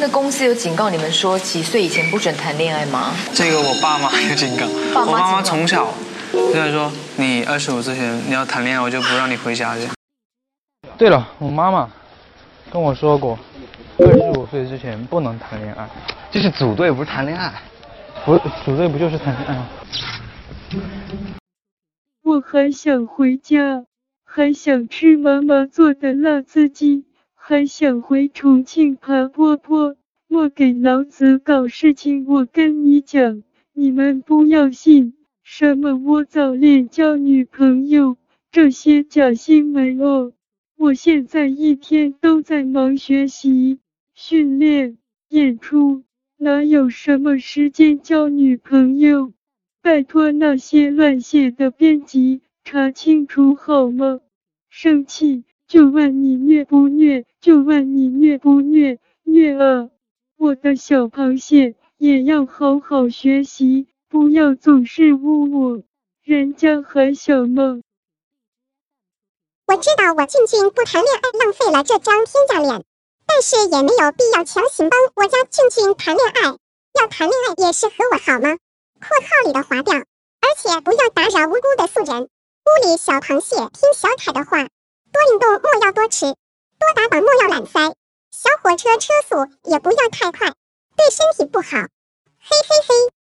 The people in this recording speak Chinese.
那公司有警告你们说几岁以前不准谈恋爱吗？这个我爸妈有警告，爸妈我爸妈从小就在说，你二十五之前你要谈恋爱，我就不让你回家这样。对了，我妈妈跟我说过，二十五岁之前不能谈恋爱。这是组队，不是谈恋爱。不，组队不就是谈恋爱吗？我还想回家，还想吃妈妈做的辣子鸡，还想回重庆爬坡坡。莫给老子搞事情！我跟你讲，你们不要信什么我早恋交女朋友这些假新闻哦。我现在一天都在忙学习、训练、演出，哪有什么时间交女朋友？拜托那些乱写的编辑查清楚好吗？生气就问你虐不虐，就问你虐不虐，虐啊！我的小螃蟹也要好好学习，不要总是污我，人家还小嘛。我知道我俊俊不谈恋爱浪费了这张天价脸，但是也没有必要强行帮我家俊俊谈恋爱。要谈恋爱也是和我好吗？括号里的划掉，而且不要打扰无辜的素人。屋里小螃蟹听小凯的话，多运动莫要多吃，多打榜莫要懒塞。小火车车速也不要太快，对身体不好。嘿嘿嘿。